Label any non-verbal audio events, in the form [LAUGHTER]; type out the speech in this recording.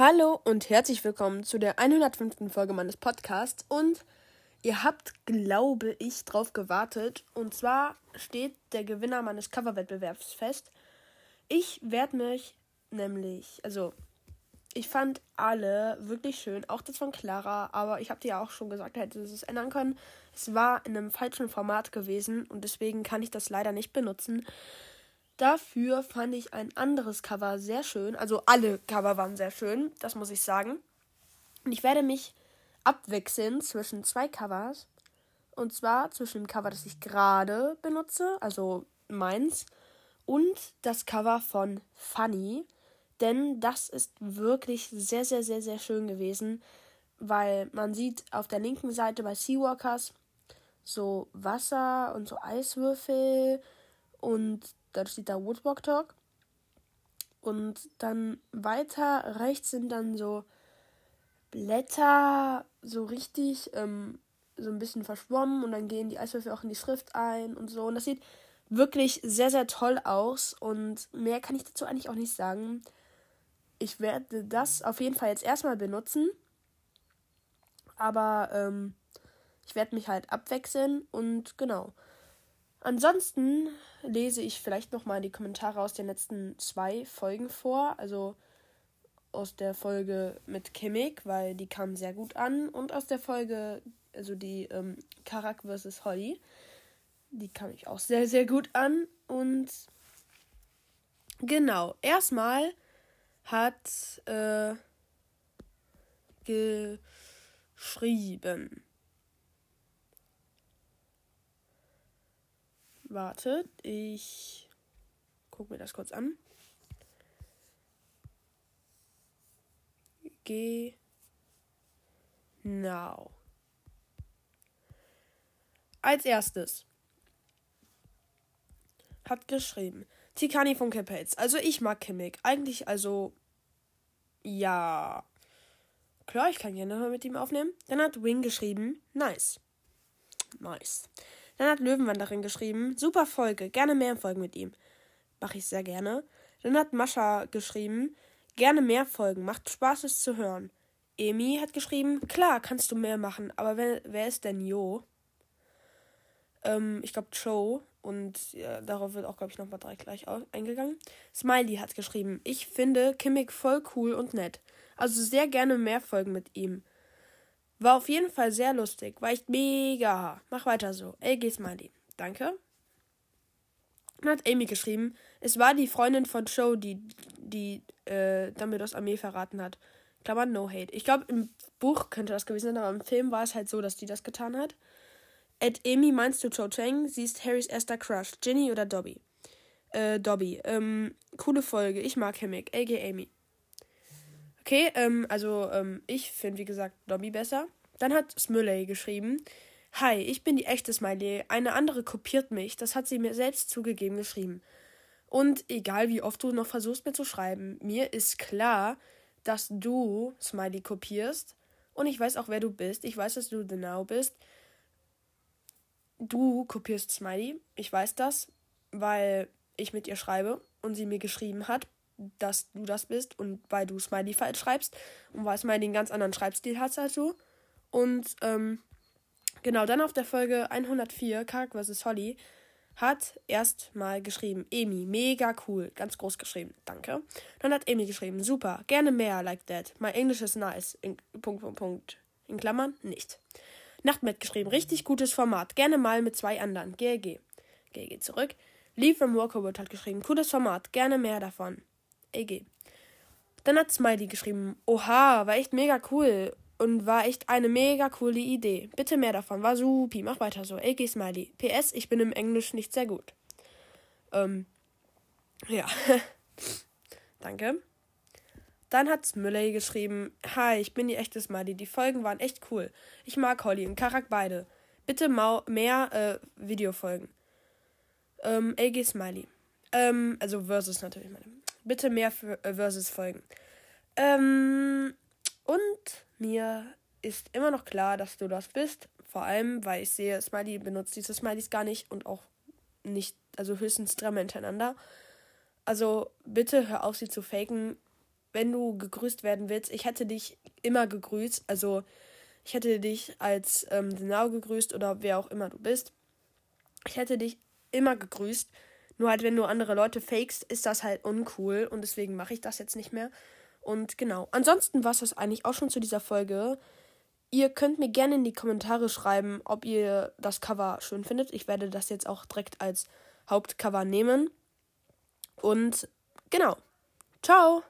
Hallo und herzlich willkommen zu der 105. Folge meines Podcasts. Und ihr habt, glaube ich, drauf gewartet. Und zwar steht der Gewinner meines Coverwettbewerbs fest. Ich werde mich nämlich, also ich fand alle wirklich schön, auch das von Clara, aber ich habe dir ja auch schon gesagt, hätte es ändern können. Es war in einem falschen Format gewesen und deswegen kann ich das leider nicht benutzen. Dafür fand ich ein anderes Cover sehr schön. Also alle Cover waren sehr schön, das muss ich sagen. Und ich werde mich abwechseln zwischen zwei Covers. Und zwar zwischen dem Cover, das ich gerade benutze, also meins, und das Cover von Funny. Denn das ist wirklich sehr, sehr, sehr, sehr schön gewesen. Weil man sieht auf der linken Seite bei Seawalkers so Wasser und so Eiswürfel und dann steht da Woodwalk Talk. Und dann weiter rechts sind dann so Blätter, so richtig, ähm, so ein bisschen verschwommen und dann gehen die Eiswürfel auch in die Schrift ein und so. Und das sieht wirklich sehr, sehr toll aus. Und mehr kann ich dazu eigentlich auch nicht sagen. Ich werde das auf jeden Fall jetzt erstmal benutzen. Aber ähm, ich werde mich halt abwechseln und genau. Ansonsten lese ich vielleicht noch mal die Kommentare aus den letzten zwei Folgen vor. Also aus der Folge mit Kimmig, weil die kam sehr gut an. Und aus der Folge, also die ähm, Karak vs. Holly. Die kam ich auch sehr, sehr gut an. Und genau, erstmal hat äh, geschrieben. Wartet, ich gucke mir das kurz an. Genau. Als erstes hat geschrieben Tikani von Capels. Also ich mag Kimmig. Eigentlich also ja. Klar, ich kann gerne mal mit ihm aufnehmen. Dann hat Wing geschrieben, nice. Nice. Dann hat Löwenwanderin geschrieben, super Folge, gerne mehr Folgen mit ihm. Mache ich sehr gerne. Dann hat Mascha geschrieben, gerne mehr Folgen, macht Spaß es zu hören. Emi hat geschrieben, klar, kannst du mehr machen, aber wer, wer ist denn Jo? Ähm, ich glaube Joe. Und ja, darauf wird auch, glaube ich, nochmal direkt gleich eingegangen. Smiley hat geschrieben, ich finde Kimmig voll cool und nett. Also sehr gerne mehr Folgen mit ihm. War auf jeden Fall sehr lustig. War echt mega. Mach weiter so. LG Smiley. Danke. Dann hat Amy geschrieben, es war die Freundin von Joe, die, die äh, Dumbledores Armee verraten hat. Klammer, no hate. Ich glaube, im Buch könnte das gewesen sein, aber im Film war es halt so, dass die das getan hat. At Amy meinst du Cho Chang? Sie ist Harrys erster Crush. Ginny oder Dobby? Äh, Dobby. Ähm, coole Folge. Ich mag Hemmick. LG Amy. Okay, ähm, also ähm, ich finde, wie gesagt, Dobby besser. Dann hat Smiley geschrieben. Hi, ich bin die echte Smiley. Eine andere kopiert mich. Das hat sie mir selbst zugegeben geschrieben. Und egal wie oft du noch versuchst mir zu schreiben, mir ist klar, dass du Smiley kopierst. Und ich weiß auch, wer du bist. Ich weiß, dass du The Now bist. Du kopierst Smiley. Ich weiß das, weil ich mit ihr schreibe und sie mir geschrieben hat dass du das bist und weil du Smiley falsch schreibst und weil Smiley einen ganz anderen Schreibstil hat als du. Und ähm, genau, dann auf der Folge 104, Karak vs. Holly, hat erstmal geschrieben, Emi, mega cool, ganz groß geschrieben, danke. Dann hat Emi geschrieben, super, gerne mehr, like that. My English is nice, in, Punkt, Punkt, Punkt, in Klammern, nicht. Nachtmet geschrieben, richtig gutes Format, gerne mal mit zwei anderen, GG. GG zurück. Lee from Walkerwood hat geschrieben, cooles Format, gerne mehr davon. EG. Dann hat Smiley geschrieben, oha, war echt mega cool und war echt eine mega coole Idee. Bitte mehr davon, war supi, mach weiter so. EG Smiley. PS, ich bin im Englisch nicht sehr gut. Ähm, ja. [LAUGHS] Danke. Dann hat Smiley geschrieben, hi, ich bin die echte Smiley. Die Folgen waren echt cool. Ich mag Holly und Karak beide. Bitte mehr äh, Videofolgen. Ähm, LG Smiley. Ähm, also Versus natürlich, meine bitte mehr äh, Versus folgen. Ähm, und mir ist immer noch klar, dass du das bist. Vor allem, weil ich sehe, Smiley benutzt diese Smileys gar nicht und auch nicht, also höchstens dreimal hintereinander. Also bitte hör auf, sie zu faken. wenn du gegrüßt werden willst, ich hätte dich immer gegrüßt. Also ich hätte dich als ähm, Denau gegrüßt oder wer auch immer du bist. Ich hätte dich immer gegrüßt. Nur halt, wenn du andere Leute fakest, ist das halt uncool und deswegen mache ich das jetzt nicht mehr. Und genau. Ansonsten war es das eigentlich auch schon zu dieser Folge. Ihr könnt mir gerne in die Kommentare schreiben, ob ihr das Cover schön findet. Ich werde das jetzt auch direkt als Hauptcover nehmen. Und genau. Ciao.